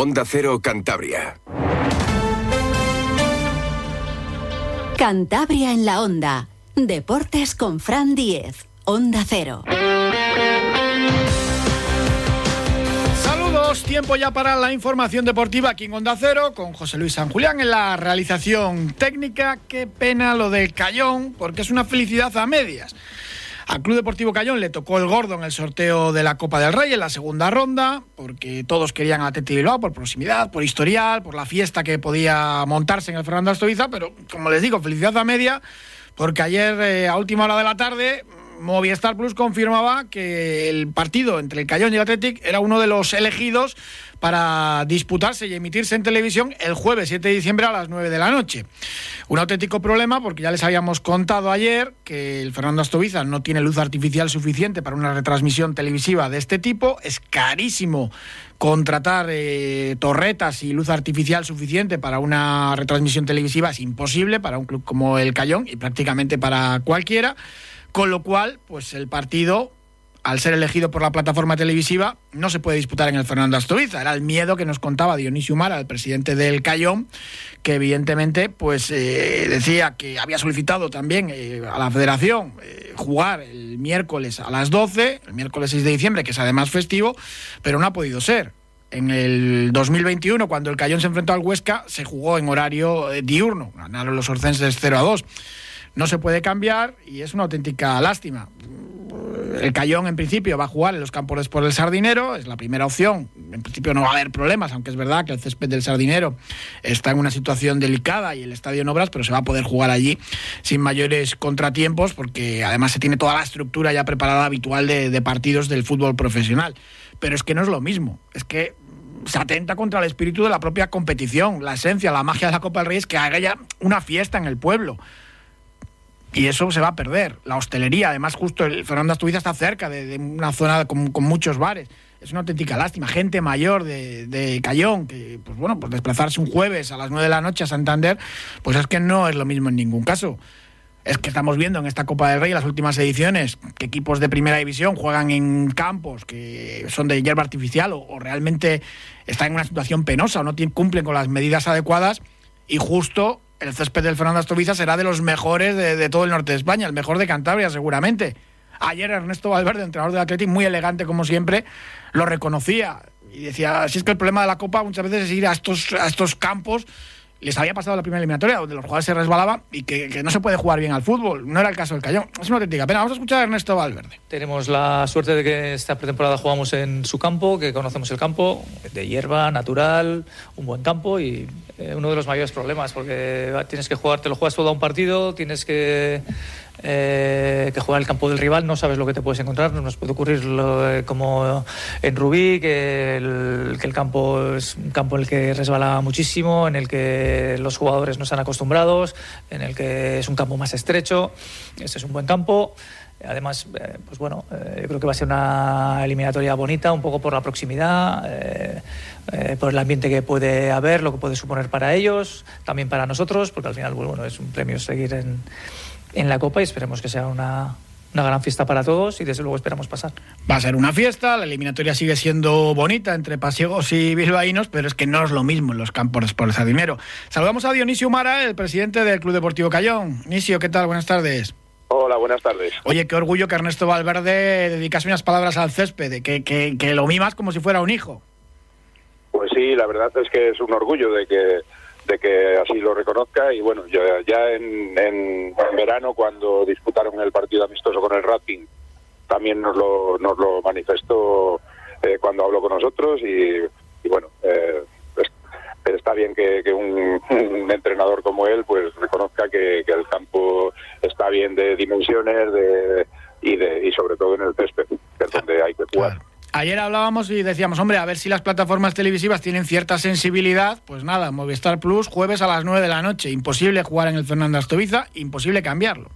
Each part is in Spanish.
Onda Cero Cantabria. Cantabria en la Onda. Deportes con Fran Diez. Onda Cero. Saludos, tiempo ya para la información deportiva aquí en Onda Cero con José Luis San Julián en la realización técnica. Qué pena lo del Cayón, porque es una felicidad a medias. Al Club Deportivo Cayón le tocó el gordo en el sorteo de la Copa del Rey en la segunda ronda, porque todos querían a Atleti Bilbao por proximidad, por historial, por la fiesta que podía montarse en el Fernando Astoviza, pero como les digo, felicidad a media, porque ayer eh, a última hora de la tarde Movistar Plus confirmaba que el partido entre el Cayón y el Athletic era uno de los elegidos para disputarse y emitirse en televisión el jueves 7 de diciembre a las 9 de la noche. Un auténtico problema porque ya les habíamos contado ayer que el Fernando Astoviza no tiene luz artificial suficiente para una retransmisión televisiva de este tipo. Es carísimo contratar eh, torretas y luz artificial suficiente para una retransmisión televisiva. Es imposible para un club como el Cayón y prácticamente para cualquiera. Con lo cual, pues el partido al ser elegido por la plataforma televisiva, no se puede disputar en el Fernando Astoviza. Era el miedo que nos contaba Dionisio Mara, el presidente del Cayón, que evidentemente pues eh, decía que había solicitado también eh, a la federación eh, jugar el miércoles a las 12, el miércoles 6 de diciembre, que es además festivo, pero no ha podido ser. En el 2021, cuando el Cayón se enfrentó al Huesca, se jugó en horario diurno. Ganaron los orcenses 0 a 2 no se puede cambiar y es una auténtica lástima. El Cayón, en principio, va a jugar en los campos por el Sardinero, es la primera opción. En principio no va a haber problemas, aunque es verdad que el césped del Sardinero está en una situación delicada y el estadio en obras, pero se va a poder jugar allí sin mayores contratiempos, porque además se tiene toda la estructura ya preparada habitual de, de partidos del fútbol profesional. Pero es que no es lo mismo, es que se atenta contra el espíritu de la propia competición, la esencia, la magia de la Copa del Rey es que haga ya una fiesta en el pueblo y eso se va a perder. La hostelería, además, justo el Fernando Astuiza está cerca de, una zona con, muchos bares. Es una auténtica lástima. Gente mayor de, de, Cayón, que, pues bueno, pues desplazarse un jueves a las 9 de la noche a Santander, pues es que no es lo mismo en ningún caso. Es que estamos viendo en esta Copa del Rey, las últimas ediciones, que equipos de primera división juegan en campos que son de hierba artificial o, o realmente están en una situación penosa o no cumplen con las medidas adecuadas y justo el césped del Fernando Astoviza será de los mejores de, todo el norte de España, el mejor de Cantabria seguramente. Ayer Ernesto Valverde, entrenador del Atlético, muy elegante como siempre, lo reconocía y decía, si es que el problema de la Copa muchas veces es ir a estos, campos les había pasado la primera eliminatoria donde los jugadores se resbalaban y que, no se puede jugar bien al fútbol. No era el caso del Cayón. Es una auténtica pena. Vamos a escuchar a Ernesto Valverde. Tenemos la suerte de que esta pretemporada jugamos en su campo, que conocemos el campo, de hierba, natural, un buen campo y eh, uno de los mayores problemas porque tienes que jugar, te lo juegas todo a un partido, tienes que eh, que juega el campo del rival, no sabes lo que te puedes encontrar. Nos puede ocurrir eh, como en Rubí, que el, que el, campo es un campo en el que resbala muchísimo, en el que los jugadores no están acostumbrados, en el que es un campo más estrecho. Este es un buen campo. Además, eh, pues bueno, yo creo que va a ser una eliminatoria bonita, un poco por la proximidad, por el ambiente que puede haber, lo que puede suponer para ellos, también para nosotros, porque al final, bueno, es un premio seguir en, en la Copa y esperemos que sea una, una gran fiesta para todos y desde luego esperamos pasar. Va a ser una fiesta, la eliminatoria sigue siendo bonita entre pasiegos y bilbaínos, pero es que no es lo mismo en los campos por dinero. Saludamos a Dionisio Mara, el presidente del Club Deportivo Cayón. Dionisio, ¿qué tal? Buenas tardes. Hola, buenas tardes. Oye, qué orgullo que Ernesto Valverde dedicase unas palabras al césped, que, que, que lo mimas como si fuera un hijo. Pues sí, la verdad es que es un orgullo de que de que así lo reconozca y bueno, ya, ya en, en, verano cuando disputaron el partido amistoso con el Racing también nos lo, nos lo manifestó eh, cuando habló con nosotros y, bueno, eh, está bien que, un, entrenador como él pues reconozca que, que, el campo está bien de dimensiones de, y, de, y sobre todo en el césped, que es donde hay que jugar. Ayer hablábamos y decíamos, hombre, a ver si las plataformas televisivas tienen cierta sensibilidad. Pues nada, Movistar Plus, jueves a las 9 de la noche. Imposible jugar en el Fernando Astoviza, imposible cambiarlo.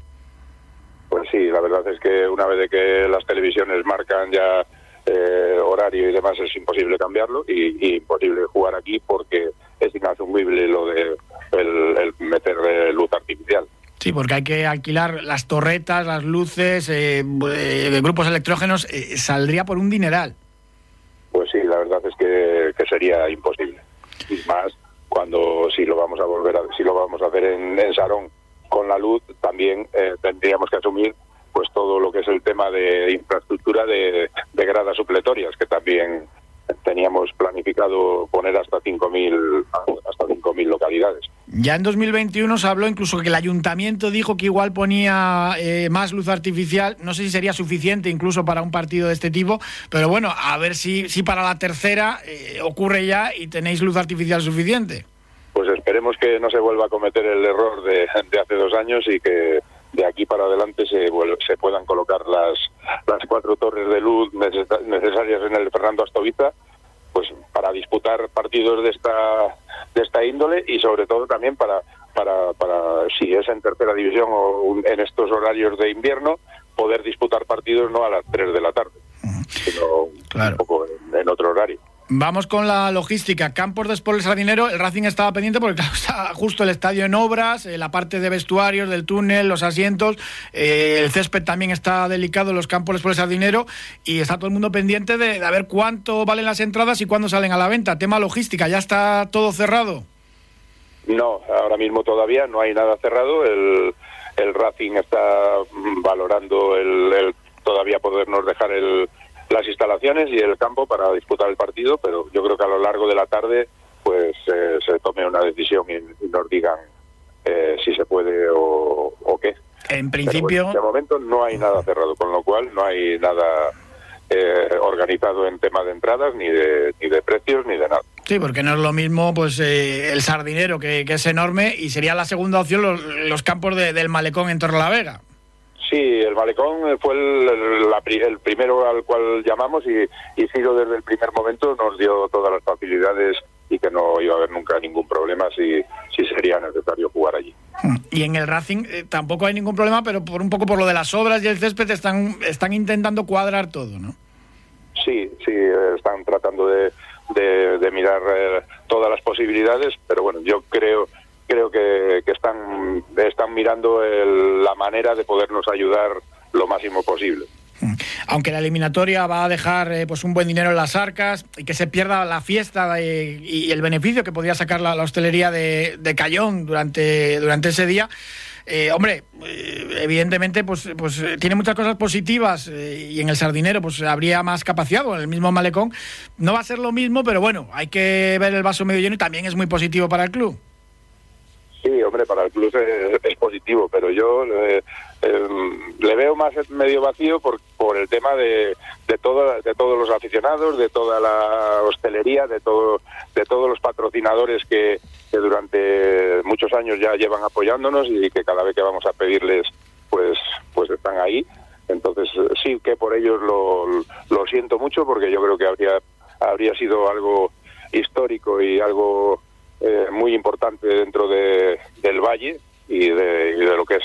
Pues sí, la verdad es que una vez de que las televisiones marcan ya eh, horario y demás, es imposible cambiarlo y, imposible jugar aquí porque es inasumible lo de el meter eh, luz artificial. Sí, porque hay que alquilar las torretas, las luces, eh, eh grupos electrógenos, saldría por un dineral. Pues sí, la verdad es que, sería imposible. posible. Y más cuando si lo vamos a volver a, si lo vamos a hacer en, en Sarón con la luz, también eh, tendríamos que asumir pues todo lo que es el tema de infraestructura de, de gradas supletorias, que también teníamos planificado poner hasta 5.000 hasta 5.000 localidades. Ya en 2021 se habló incluso que el ayuntamiento dijo que igual ponía eh, más luz artificial. No sé si sería suficiente incluso para un partido de este tipo, pero bueno, a ver si, si para la tercera eh, ocurre ya y tenéis luz artificial suficiente. Pues esperemos que no se vuelva a cometer el error de, de hace dos años y que para adelante se, se puedan colocar las, las cuatro torres de luz necesarias en el Fernando Astoviza pues para disputar partidos de esta de esta índole y sobre todo también para para, para si es en tercera división o en estos horarios de invierno poder disputar partidos no a las 3 de la tarde sino un poco en otro horario Vamos con la logística. Campos de Sport Sardinero, el Racing estaba pendiente porque está justo el estadio en obras, eh, la parte de vestuarios del túnel, los asientos, eh, el césped también está delicado, los campos de Sport Sardinero, y está todo el mundo pendiente de, de, ver cuánto valen las entradas y cuándo salen a la venta. Tema logística, ¿ya está todo cerrado? No, ahora mismo todavía no hay nada cerrado. El, el Racing está valorando el, el todavía podernos dejar el las instalaciones y el campo para disputar el partido, pero yo creo que a lo largo de la tarde pues eh, se tome una decisión y, y nos digan eh, si se puede o, o qué. En principio... Bueno, de momento no hay nada cerrado, con lo cual no hay nada eh, organizado en tema de entradas, ni de, ni de precios, ni de nada. Sí, porque no es lo mismo pues eh, el sardinero, que, que, es enorme, y sería la segunda opción los, los campos de, del malecón en Torrelavega. Sí, el Malecón fue el, la, el, primero al cual llamamos y, y Ciro desde el primer momento nos dio todas las facilidades y que no iba a haber nunca ningún problema si, si sería necesario jugar allí. Y en el Racing eh, tampoco hay ningún problema, pero por un poco por lo de las obras y el césped están, están intentando cuadrar todo, ¿no? Sí, sí, están tratando de, de, de mirar eh, todas las posibilidades, pero bueno, yo creo creo que, que están, están mirando el, la manera de podernos ayudar lo máximo posible. Aunque la eliminatoria va a dejar eh, pues un buen dinero en las arcas y que se pierda la fiesta de, y el beneficio que podría sacar la, hostelería de, de, Cayón durante, durante ese día, eh, hombre, eh, evidentemente pues, pues tiene muchas cosas positivas eh, y en el Sardinero pues habría más capacidad, o en el mismo Malecón no va a ser lo mismo, pero bueno, hay que ver el vaso medio lleno y también es muy positivo para el club. Hombre, para el club es, positivo, pero yo eh, eh, le veo más medio vacío por, por el tema de, de, todo, de todos los aficionados, de toda la hostelería, de, todo, de todos los patrocinadores que, que durante muchos años ya llevan apoyándonos y que cada vez que vamos a pedirles, pues, pues están ahí. Entonces, sí que por ellos lo, lo siento mucho porque yo creo que habría, habría sido algo histórico y algo eh, muy importante dentro de, del valle y de, y de, lo que es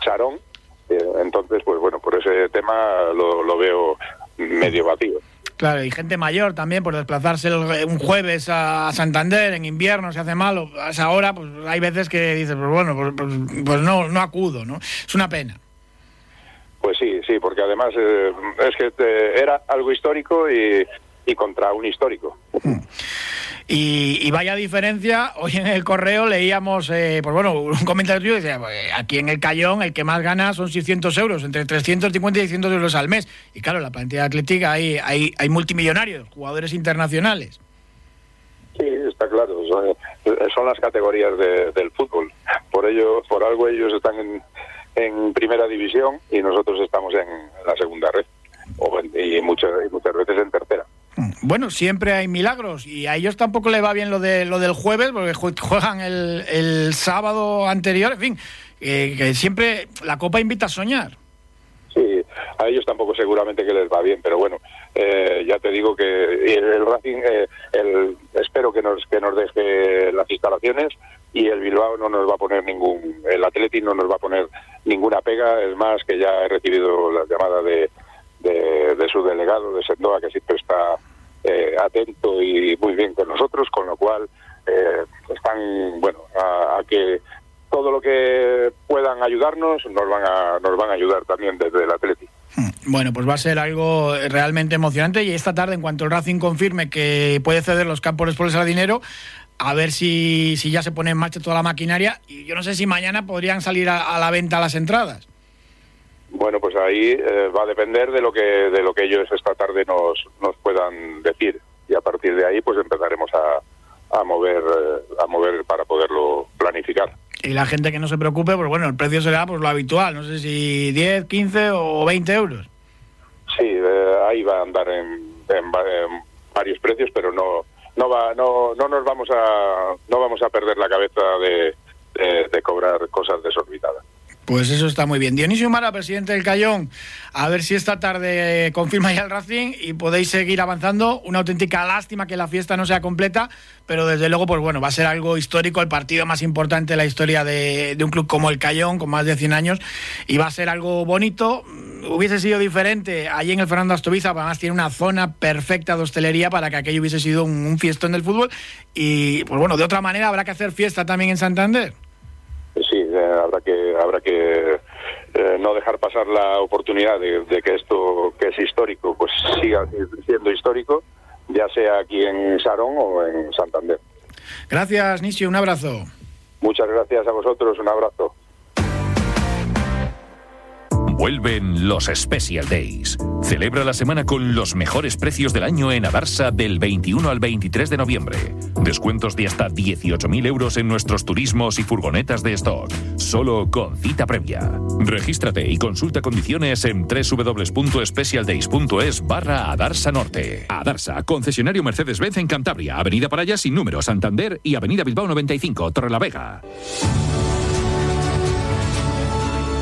Charón. Eh, entonces, pues bueno, por ese tema lo, lo, veo medio vacío. Claro, y gente mayor también, por desplazarse el, un jueves a Santander en invierno se hace mal, a esa hora, pues hay veces que dices, pues bueno, pues, pues, pues no, no acudo, ¿no? Es una pena. Pues sí, sí, porque además eh, es que te, era algo histórico y, y contra un histórico. Y, vaya diferencia, hoy en el correo leíamos, eh, pues bueno, un comentario que decía, pues, aquí en el Cayón el que más gana son 600 euros, entre 350 y 600 euros al mes. Y claro, la plantilla atlética hay, hay, hay multimillonarios, jugadores internacionales. Sí, está claro, son, son las categorías de, del fútbol. Por ello, por algo ellos están en, primera división y nosotros estamos en la segunda red, o y, muchas, y muchas veces en tercera. Bueno, siempre hay milagros y a ellos tampoco le va bien lo de lo del jueves porque juegan el, sábado anterior, en fin, que siempre la Copa invita a soñar. Sí, a ellos tampoco seguramente que les va bien, pero bueno, eh, ya te digo que el, el Racing, eh, el, espero que nos que nos deje las instalaciones y el Bilbao no nos va a poner ningún, el Atleti no nos va a poner ninguna pega, es más que ya he recibido las llamadas de de, su delegado de Sendoa, que siempre está eh, atento y muy bien con nosotros, con lo cual eh, están, bueno, a, que todo lo que puedan ayudarnos nos van a, nos van a ayudar también desde el. Hmm. Bueno, pues va a ser algo realmente emocionante y esta tarde, en cuanto el Racing confirme que puede ceder los campos por el dinero, a ver si, si, ya se pone en marcha toda la maquinaria y yo no sé si mañana podrían salir a la venta las entradas. Bueno, pues ahí eh, va a depender de lo que de lo que ellos esta tarde nos, nos puedan decir y a partir de ahí pues empezaremos a, a mover eh, a mover para poderlo planificar. Y la gente que no se preocupe, pues bueno, el precio será pues lo habitual, no sé si 10, 15 o 20 euros. Sí, eh, ahí va a andar en, en, en, varios precios, pero no no va no no nos vamos a no vamos a perder la cabeza de, de, de cobrar cosas desorbitadas. Pues eso está muy bien. Dionisio Mara, presidente del Cayón, a ver si esta tarde confirma ya el Racing y podéis seguir avanzando. Una auténtica lástima que la fiesta no sea completa, pero desde luego, pues bueno, va a ser algo histórico, el partido más importante de la historia de, un club como el Cayón, con más de 100 años, y va a ser algo bonito. Hubiese sido diferente allí en el Fernando Astoviza, además tiene una zona perfecta de hostelería para que aquello hubiese sido un, un fiestón del fútbol. Y pues bueno, de otra manera habrá que hacer fiesta también en Santander eh, habrá que habrá que eh, no dejar pasar la oportunidad de, de, que esto que es histórico pues siga siendo histórico, ya sea aquí en Sarón o en Santander. Gracias, Nisio, un abrazo. Muchas gracias a vosotros, un abrazo. Vuelven los Special Days. Celebra la semana con los mejores precios del año en Adarsa del 21 al 23 de noviembre. Descuentos de hasta 18.000 euros en nuestros turismos y furgonetas de stock. Solo con cita previa. Regístrate y consulta condiciones en www.specialdays.es barra Adarsa Norte. Adarsa, concesionario Mercedes-Benz en Cantabria, Avenida Paraya sin número, Santander y Avenida Bilbao 95, Torrelavega.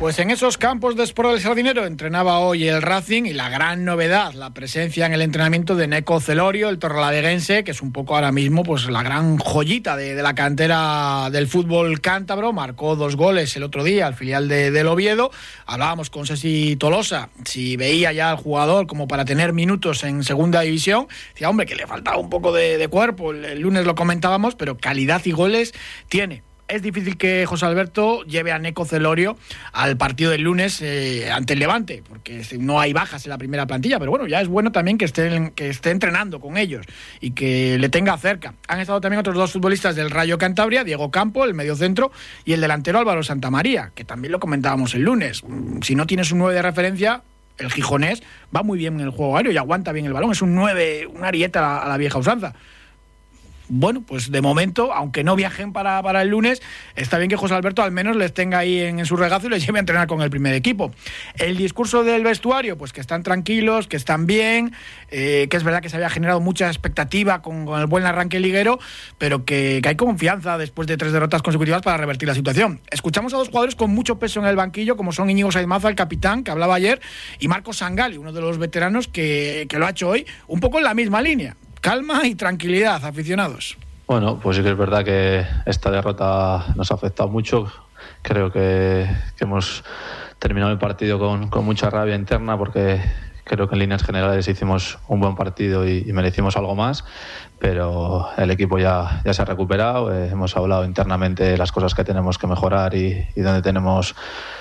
Pues en esos campos de Sport del Sardinero entrenaba hoy el Racing y la gran novedad, la presencia en el entrenamiento de Neco Celorio, el torrelaveguense, que es un poco ahora mismo pues la gran joyita de, de la cantera del fútbol cántabro, marcó dos goles el otro día al filial de, del Oviedo. Hablábamos con Ceci Tolosa, si veía ya al jugador como para tener minutos en segunda división, decía, hombre, que le faltaba un poco de, de cuerpo, el lunes lo comentábamos, pero calidad y goles tiene es difícil que José Alberto lleve a Neco Celorio al partido del lunes eh, ante el Levante, porque no hay bajas en la primera plantilla, pero bueno, ya es bueno también que esté, que esté entrenando con ellos y que le tenga cerca. Han estado también otros dos futbolistas del Rayo Cantabria, Diego Campo, el mediocentro, y el delantero Álvaro Santamaría, que también lo comentábamos el lunes. Si no tienes un 9 de referencia, el gijonés va muy bien en el juego aéreo y aguanta bien el balón, es un 9, una arieta a la vieja usanza bueno, pues de momento, aunque no viajen para, para, el lunes, está bien que José Alberto al menos les tenga ahí en, en, su regazo y les lleve a entrenar con el primer equipo. El discurso del vestuario, pues que están tranquilos, que están bien, eh, que es verdad que se había generado mucha expectativa con, el buen arranque liguero, pero que, que, hay confianza después de tres derrotas consecutivas para revertir la situación. Escuchamos a dos jugadores con mucho peso en el banquillo, como son Íñigo Saizmaza, el capitán, que hablaba ayer, y Marcos Sangali, uno de los veteranos que, que lo ha hecho hoy, un poco en la misma línea calma y tranquilidad, aficionados. Bueno, pues sí que es verdad que esta derrota nos ha afectado mucho. Creo que, hemos terminado el partido con, con, mucha rabia interna porque creo que en líneas generales hicimos un buen partido y, merecimos algo más, pero el equipo ya, ya se ha recuperado. Eh, hemos hablado internamente de las cosas que tenemos que mejorar y, y donde tenemos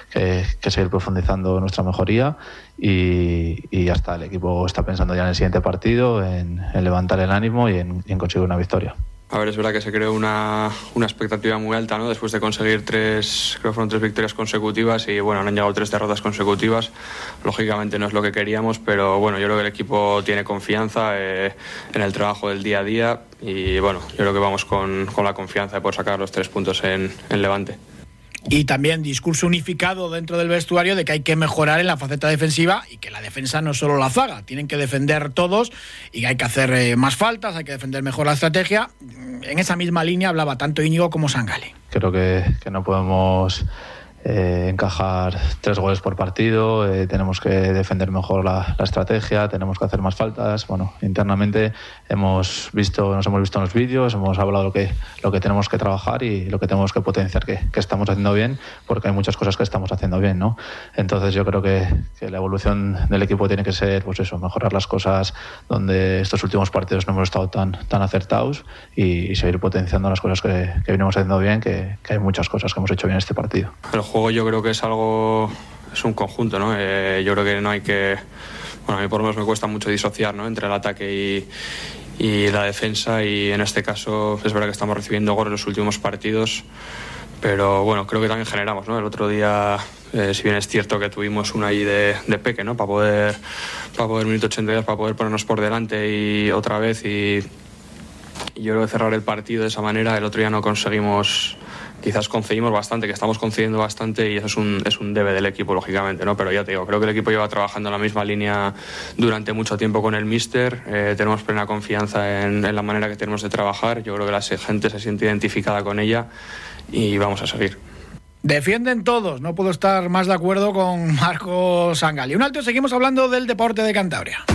que, seguir profundizando nuestra mejoría y, y, ya está. El equipo está pensando ya en el siguiente partido, en, levantar el ánimo y en conseguir una victoria. A ver, es verdad que se creó una, una, expectativa muy alta, ¿no? Después de conseguir tres, creo que fueron tres victorias consecutivas y bueno, han llegado tres derrotas consecutivas. Lógicamente no es lo que queríamos, pero bueno, yo creo que el equipo tiene confianza eh, en el trabajo del día a día y bueno, yo creo que vamos con, con la confianza de poder sacar los tres puntos en, en Levante y también discurso unificado dentro del vestuario de que hay que mejorar en la faceta defensiva y que la defensa no es solo la zaga, tienen que defender todos y hay que hacer eh, más faltas, hay que defender mejor la estrategia. En esa misma línea hablaba tanto Íñigo como Sangale. Creo que no podemos eh, encajar tres goles por partido, eh, tenemos que defender mejor la, estrategia, tenemos que hacer más faltas. Bueno, internamente hemos visto, nos hemos visto en los vídeos, hemos hablado lo que, lo que tenemos que trabajar y lo que tenemos que potenciar que, estamos haciendo bien, porque hay muchas cosas que estamos haciendo bien, ¿no? Entonces yo creo que, la evolución del equipo tiene que ser, pues eso, mejorar las cosas donde estos últimos partidos no hemos estado tan, tan acertados y, seguir potenciando las cosas que, que venimos haciendo bien, que, hay muchas cosas que hemos hecho bien en este partido juego yo creo que es algo, es un conjunto, ¿no? Eh, yo creo que no hay que, bueno, a mí por lo menos me cuesta mucho disociar, ¿no? Entre el ataque y, y la defensa y en este caso es verdad que estamos recibiendo goles en los últimos partidos, pero bueno, creo que también generamos, ¿no? El otro día, eh, si bien es cierto que tuvimos una ahí de, de peque, ¿no? Para poder, para poder minuto 82, para poder ponernos por delante y otra vez y, yo creo que cerrar el partido de esa manera, el otro día no conseguimos quizás concedimos bastante, que estamos concediendo bastante y eso es un, es un debe del equipo, lógicamente, ¿no? Pero ya te digo, creo que el equipo lleva trabajando en la misma línea durante mucho tiempo con el míster, eh, tenemos plena confianza en, en, la manera que tenemos de trabajar, yo creo que la gente se siente identificada con ella y vamos a seguir. Defienden todos, no puedo estar más de acuerdo con Marco Sangali. Un alto, seguimos hablando del deporte de Cantabria.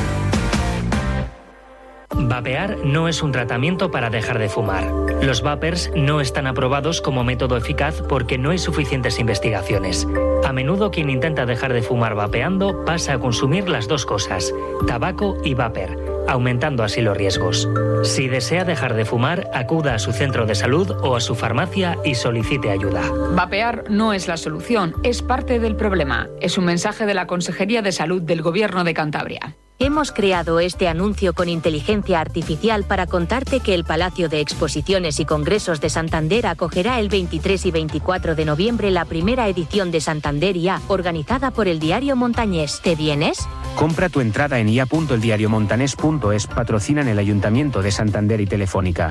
Vapear no es un tratamiento para dejar de fumar. Los vapers no están aprobados como método eficaz porque no hay suficientes investigaciones. A menudo quien intenta dejar de fumar vapeando pasa a consumir las dos cosas, tabaco y vapor, aumentando así los riesgos. Si desea dejar de fumar, acuda a su centro de salud o a su farmacia y solicite ayuda. Vapear no es la solución, es parte del problema. Es un mensaje de la Consejería de Salud del Gobierno de Cantabria. Hemos creado este anuncio con inteligencia artificial para contarte que el Palacio de Exposiciones y Congresos de Santander acogerá el 23 y 24 de noviembre la primera edición de Santander IA, organizada por el diario Montañés. ¿Te vienes? Compra tu entrada en ia.eldiariomontanés.es, patrocinan el Ayuntamiento de Santander y Telefónica.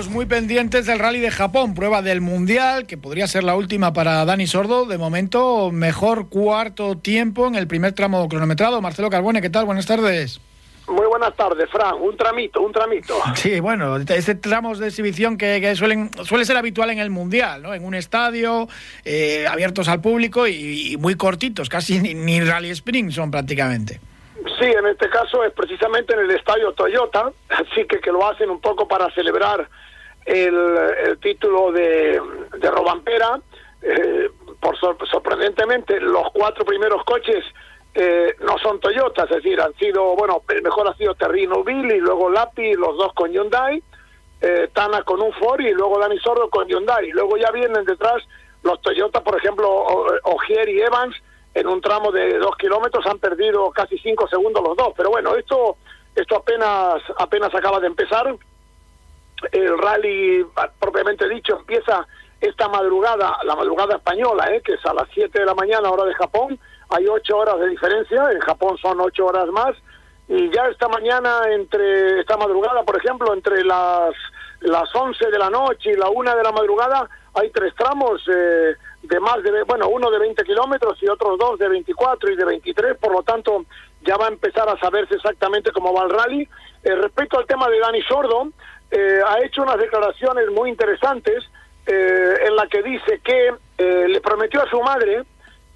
Estamos muy pendientes del rally de Japón, prueba del Mundial, que podría ser la última para Dani Sordo. De momento, mejor cuarto tiempo en el primer tramo cronometrado. Marcelo Carbone, ¿qué tal? Buenas tardes. Muy buenas tardes, Fran. Un tramito, un tramito. Sí, bueno, ese tramos de exhibición que, suelen, suele ser habitual en el Mundial, ¿no? En un estadio, eh, abiertos al público y, muy cortitos, casi ni, ni rally sprint son prácticamente. Sí, en este caso es precisamente en el estadio Toyota, así que que lo hacen un poco para celebrar el, título de, de Robampera. Eh, por sorprendentemente, los cuatro primeros coches eh, no son Toyota, es decir, han sido, bueno, mejor ha sido Terrino Bill y luego Lapi, los dos con Hyundai, eh, Tana con un Ford y luego Dani Sordo con Hyundai. Y luego ya vienen detrás los Toyota, por ejemplo, Ogier y Evans, en un tramo de dos kilómetros han perdido casi cinco segundos los dos. Pero bueno, esto, esto apenas, apenas acaba de empezar. El rally, propiamente dicho, empieza esta madrugada, la madrugada española, ¿eh? que es a las 7 de la mañana, hora de Japón. Hay ocho horas de diferencia, en Japón son ocho horas más. Y ya esta mañana, entre esta madrugada, por ejemplo, entre las, las 11 de la noche y la una de la madrugada, hay tres tramos. Eh, de más de, bueno, uno de 20 kilómetros y otros dos de 24 y de 23, por lo tanto ya va a empezar a saberse exactamente cómo va el rally. Eh, respecto al tema de Dani Sordo, eh, ha hecho unas declaraciones muy interesantes eh, en la que dice que le prometió a su madre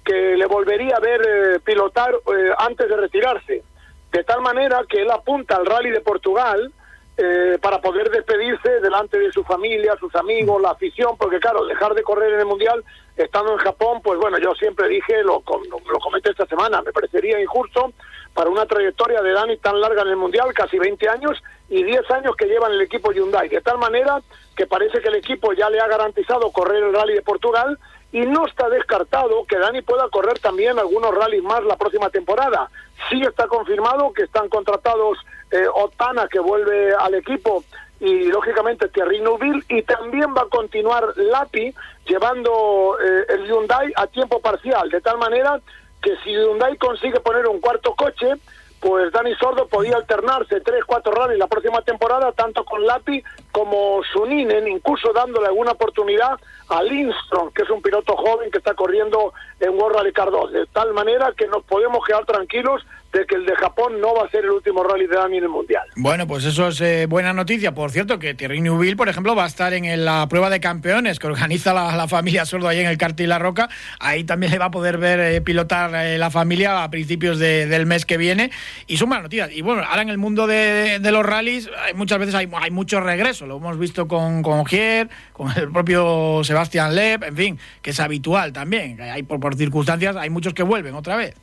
que le volvería a ver pilotar antes de retirarse, de tal manera que él apunta al rally de Portugal, eh, para poder despedirse delante de su familia, sus amigos, la afición, porque claro, dejar de correr en el Mundial estando en Japón, pues bueno, yo siempre dije, lo, lo, comenté esta semana, me parecería injusto para una trayectoria de Dani tan larga en el Mundial, casi 20 años y 10 años que lleva el equipo Hyundai, de tal manera que parece que el equipo ya le ha garantizado correr el Rally de Portugal y no está descartado que Dani pueda correr también algunos rallies más la próxima temporada. Sí está confirmado que están contratados eh, Otana, que vuelve al equipo, y lógicamente Thierry Neuville, y también va a continuar Lapi llevando eh, el Hyundai a tiempo parcial, de tal manera que si Hyundai consigue poner un cuarto coche, pues Dani Sordo podía alternarse tres, cuatro rallies la próxima temporada, tanto con Lapi como Suninen, incluso dándole alguna oportunidad a Lindstrom, que es un piloto joven que está corriendo en World Rally Car 2, de tal manera que nos podemos quedar tranquilos de que el de Japón no va a ser el último rally de Dani en el Mundial. Bueno, pues eso es eh, buena noticia. Por cierto, que Thierry Neuville, por ejemplo, va a estar en, la prueba de campeones que organiza la, familia Sordo ahí en el Cartil La Roca. Ahí también le va a poder ver eh, pilotar eh, la familia a principios del mes que viene. Y son buenas noticias. Y bueno, ahora en el mundo de, los rallies muchas veces hay, hay mucho Lo hemos visto con, con Gier, con el propio Sebastián Lepp, en fin, que es habitual también. Hay, por circunstancias hay muchos que vuelven otra vez.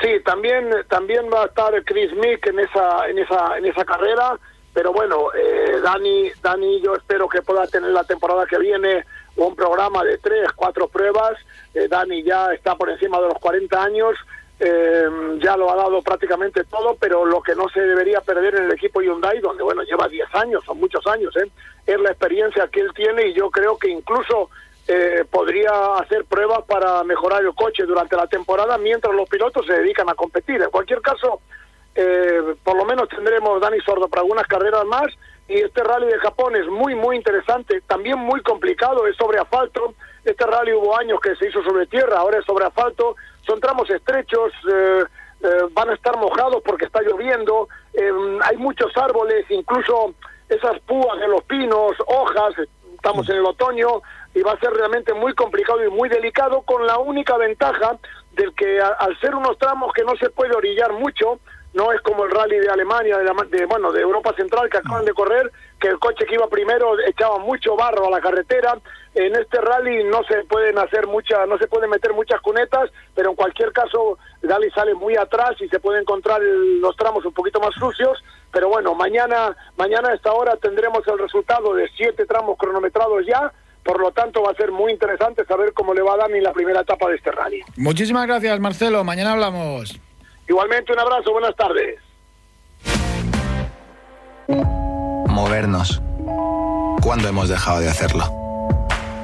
Sí, también también va a estar Chris Mick en esa en esa en esa carrera, pero bueno, eh, Dani Dani yo espero que pueda tener la temporada que viene un programa de tres, cuatro pruebas. Eh, Dani ya está por encima de los 40 años, eh, ya lo ha dado prácticamente todo, pero lo que no se debería perder en el equipo Hyundai, donde bueno lleva 10 años, son muchos años, ¿eh? es la experiencia que él tiene y yo creo que incluso eh, podría hacer pruebas para mejorar el coche durante la temporada mientras los pilotos se dedican a competir. En cualquier caso, eh, por lo menos tendremos Dani Sordo para algunas carreras más y este rally de Japón es muy, muy interesante, también muy complicado, es sobre asfalto. Este rally hubo años que se hizo sobre tierra, ahora es sobre asfalto. Son tramos estrechos, eh, van a estar mojados porque está lloviendo, hay muchos árboles, incluso esas púas de los pinos, hojas, estamos en el otoño, y va a ser realmente muy complicado y muy delicado con la única ventaja del que al ser unos tramos que no se puede orillar mucho, no es como el rally de Alemania, de, bueno, de Europa Central que acaban de correr, que el coche que iba primero echaba mucho barro a la carretera. En este rally no se pueden hacer muchas, no se pueden meter muchas cunetas, pero en cualquier caso el rally sale muy atrás y se puede encontrar los tramos un poquito más sucios. Pero bueno, mañana, mañana a esta hora tendremos el resultado de siete tramos cronometrados ya por lo tanto, va a ser muy interesante saber cómo le va a Dani en la primera etapa de este rally. Muchísimas gracias, Marcelo. Mañana hablamos. Igualmente, un abrazo. Buenas tardes. Movernos. ¿Cuándo hemos dejado de hacerlo?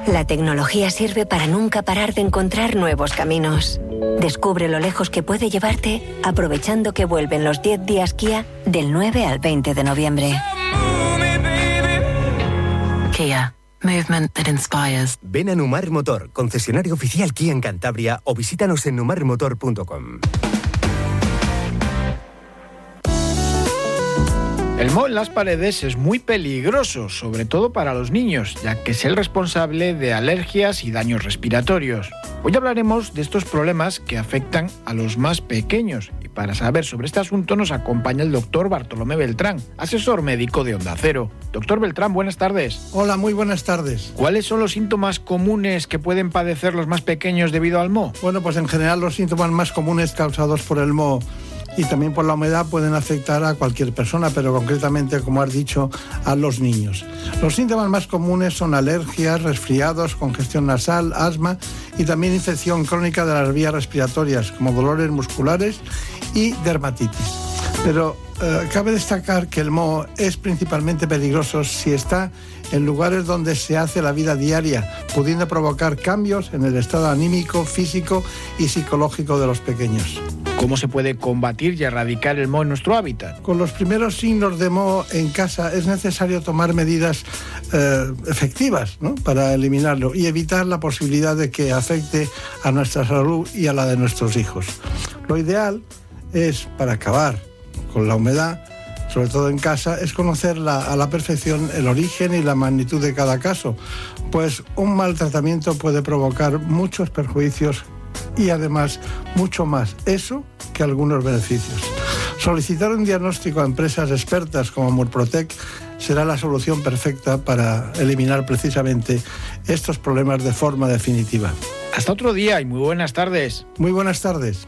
La tecnología sirve para nunca parar de encontrar nuevos caminos. Descubre lo lejos que puede llevarte aprovechando que vuelven los 10 días Kia del 9 al 20 de noviembre. Kia. Movement that inspires. Ven a Numar Motor, concesionario oficial Kia en Cantabria o visítanos en numarmotor.com. El moho en las paredes es muy peligroso, sobre todo para los niños, ya que es el responsable de alergias y daños respiratorios. Hoy hablaremos de estos problemas que afectan a los más pequeños y para saber sobre este asunto nos acompaña el doctor Bartolomé Beltrán, asesor médico de Onda Cero. Doctor Beltrán, buenas tardes. Hola, muy buenas tardes. ¿Cuáles son los síntomas comunes que pueden padecer los más pequeños debido al moho? Bueno, pues en general los síntomas más comunes causados por el moho y también por la humedad pueden afectar a cualquier persona, pero concretamente, como has dicho, a los niños. Los síntomas más comunes son alergias, resfriados, congestión nasal, asma y también infección crónica de las vías respiratorias, como dolores musculares y dermatitis. Pero eh, cabe destacar que el moho es principalmente peligroso si está en lugares donde se hace la vida diaria, pudiendo provocar cambios en el estado anímico, físico y psicológico de los pequeños. ¿Cómo se puede combatir y erradicar el moho en nuestro hábitat? Con los primeros signos de moho en casa es necesario tomar medidas eh, efectivas para eliminarlo y evitar la posibilidad de que afecte a nuestra salud y a la de nuestros hijos. Lo ideal es, para acabar con la humedad, sobre todo en casa, es conocer a la perfección el origen y la magnitud de cada caso, pues un mal tratamiento puede provocar muchos perjuicios y además mucho más eso que algunos beneficios. Solicitar un diagnóstico a empresas expertas como Murprotec será la solución perfecta para eliminar precisamente estos problemas de forma definitiva. Hasta otro día y muy buenas tardes. Muy buenas tardes.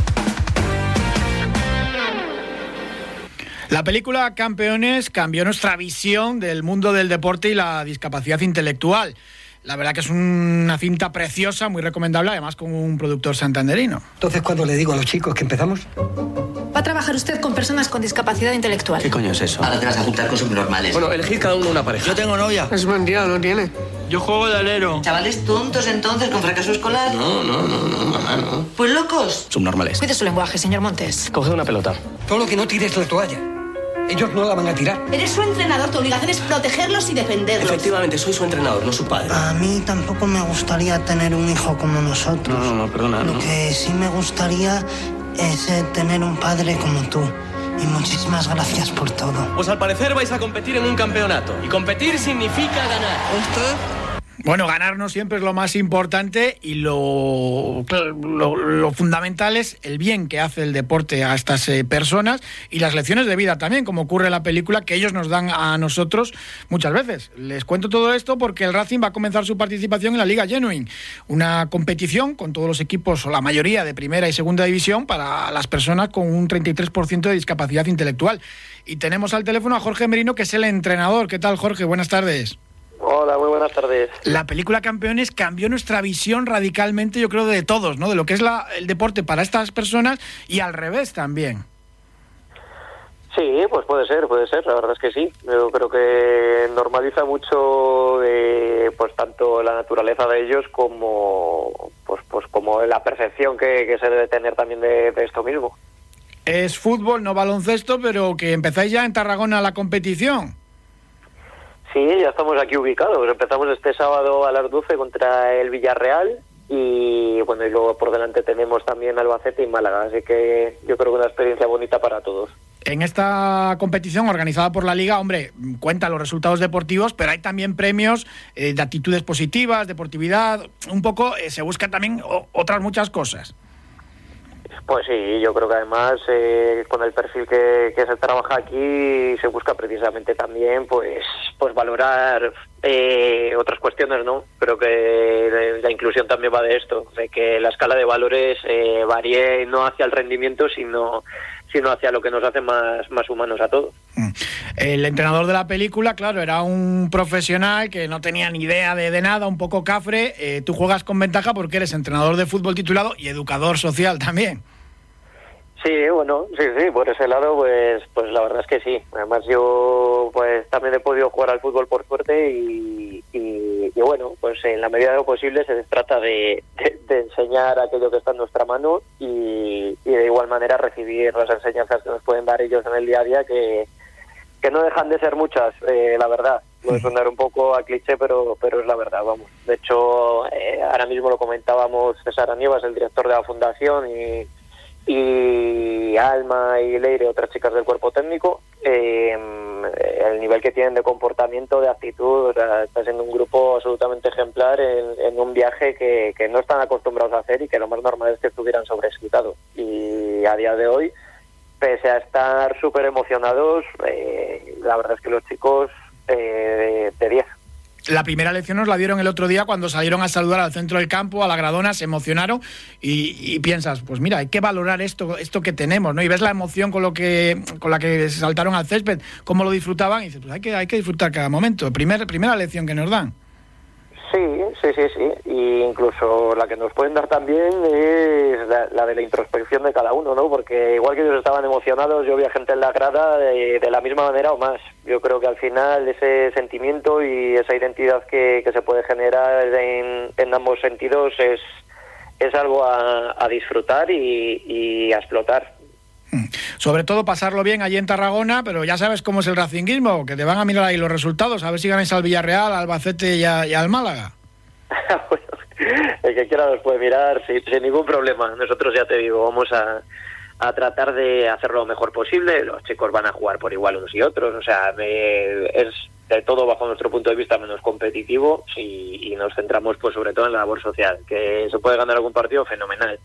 La película Campeones cambió nuestra visión del mundo del deporte y la discapacidad intelectual. La verdad que es una cinta preciosa, muy recomendable, además con un productor santanderino. Entonces, cuando le digo a los chicos que empezamos? Va a trabajar usted con personas con discapacidad intelectual. ¿Qué coño es eso? Ahora te vas a juntar con subnormales. Bueno, elegid cada uno una pareja. Yo tengo novia. Es mentira, no tiene. Yo juego de alero. ¿Chavales tontos entonces con fracaso escolar? No, no, no, no, mamá, no. Pues locos. Subnormales. Cuide su lenguaje, señor Montes. Coge una pelota. Todo lo que no tires la toalla. Ellos no la van a tirar. Eres su entrenador, tu obligación es protegerlos y defenderlos. Efectivamente, soy su entrenador, no su padre. A mí tampoco me gustaría tener un hijo como nosotros. No, no, no, perdona. Lo no. que sí me gustaría es eh, tener un padre como tú. Y muchísimas gracias por todo. Pues al parecer vais a competir en un campeonato. Y competir significa ganar. Bueno, ganar no siempre es lo más importante y lo fundamental es el bien que hace el deporte a estas eh, personas y las lecciones de vida también, como ocurre en la película que ellos nos dan a nosotros muchas veces. Les cuento todo esto porque el Racing va a comenzar su participación en la Liga Genuine, una competición con todos los equipos o la mayoría de primera y segunda división para las personas con un 33% de discapacidad intelectual. Y tenemos al teléfono a Jorge Merino, que es el entrenador. ¿Qué tal, Jorge? Buenas tardes. Hola, muy buenas tardes. La película Campeones cambió nuestra visión radicalmente, yo creo, de todos, ¿no? De lo que es la, el deporte para estas personas y al revés también. Sí, pues puede ser, puede ser, la verdad es que sí. Yo creo que normaliza mucho eh, pues tanto la naturaleza de ellos como pues pues como la percepción que, que se debe tener también de, de esto mismo. Es fútbol, no baloncesto, pero que empezáis ya en Tarragona la competición. Sí, ya estamos aquí ubicados. Empezamos este sábado a las 12 contra el Villarreal y bueno, y luego por delante tenemos también Albacete y Málaga, así que yo creo que una experiencia bonita para todos. En esta competición organizada por la Liga, hombre, cuenta los resultados deportivos, pero hay también premios eh, de actitudes positivas, deportividad, un poco eh, se buscan también otras muchas cosas. Pues sí, yo creo que además eh, con el perfil que, se trabaja aquí se busca precisamente también pues pues valorar eh, otras cuestiones, ¿no? Creo que la inclusión también va de esto, de que la escala de valores eh, varíe no hacia el rendimiento, sino sino hacia lo que nos hace más, más humanos a todos. El entrenador de la película, claro, era un profesional que no tenía ni idea de, de nada, un poco cafre. Eh, tú juegas con ventaja porque eres entrenador de fútbol titulado y educador social también. Sí, bueno, sí, sí, por ese lado, pues, pues la verdad es que sí. Además yo, pues también he podido jugar al fútbol por suerte y, y, y bueno, pues en la medida de lo posible se trata de, de, de, enseñar aquello que está en nuestra mano y, y, de igual manera recibir las enseñanzas que nos pueden dar ellos en el día a día que, que no dejan de ser muchas, eh, la verdad. Puede sonar un poco a cliché, pero, pero es la verdad, vamos. De hecho, eh, ahora mismo lo comentábamos César Aníbal, el director de la fundación y y Alma y Leire, otras chicas del cuerpo técnico, eh, el nivel que tienen de comportamiento, de actitud, o está siendo un grupo absolutamente ejemplar en, en un viaje que, que, no están acostumbrados a hacer y que lo más normal es que estuvieran sobreexcitados. Y a día de hoy, pese a estar súper emocionados, eh, la verdad es que los chicos eh, de 10 la primera lección nos la dieron el otro día cuando salieron a saludar al centro del campo, a la gradona, se emocionaron y, piensas, pues mira, hay que valorar esto, esto que tenemos, ¿no? Y ves la emoción con lo que, con la que saltaron al césped, cómo lo disfrutaban, y dices, pues hay que, hay que disfrutar cada momento. Primer, primera lección que nos dan. Sí, sí, sí, sí. Y incluso la que nos pueden dar también es la, la, de la introspección de cada uno, ¿no? Porque igual que ellos estaban emocionados, yo vi a gente en la grada de, la misma manera o más. Yo creo que al final ese sentimiento y esa identidad que, que se puede generar en, en, ambos sentidos es, es algo a, a disfrutar y, y a explotar. Sobre todo pasarlo bien allí en Tarragona, pero ya sabes cómo es el racinguismo, que te van a mirar ahí los resultados, a ver si ganáis al Villarreal, al Albacete y, a, y al Málaga. el que quiera nos puede mirar sin, sin, ningún problema. Nosotros ya te digo, vamos a, a tratar de hacerlo lo mejor posible. Los chicos van a jugar por igual unos y otros, o sea, me, es de todo bajo nuestro punto de vista menos competitivo y, y nos centramos pues sobre todo en la labor social. Que se puede ganar algún partido, fenomenal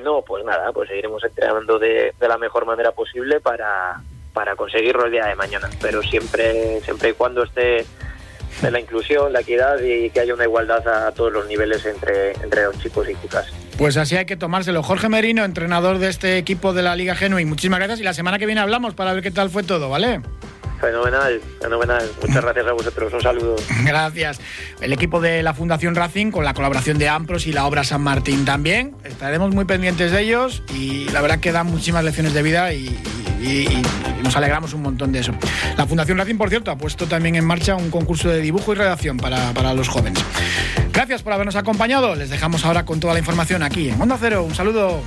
no, pues nada, pues seguiremos entrenando de, de la mejor manera posible para, para conseguirlo el día de mañana, pero siempre, siempre y cuando esté de la inclusión, la equidad y que haya una igualdad a todos los niveles entre, entre los chicos y chicas. Pues así hay que tomárselo. Jorge Merino, entrenador de este equipo de la Liga Genuine, muchísimas gracias y la semana que viene hablamos para ver qué tal fue todo, ¿vale? Fenomenal, fenomenal. Muchas gracias a vosotros. Un saludo. Gracias. El equipo de la Fundación Racing, con la colaboración de Ampros y la obra San Martín también. Estaremos muy pendientes de ellos y la verdad que dan muchísimas lecciones de vida y, y- y nos alegramos un montón de eso. La Fundación Racing, por cierto, ha puesto también en marcha un concurso de dibujo y redacción para, para los jóvenes. Gracias por habernos acompañado. Les dejamos ahora con toda la información aquí en Onda Cero. Un saludo.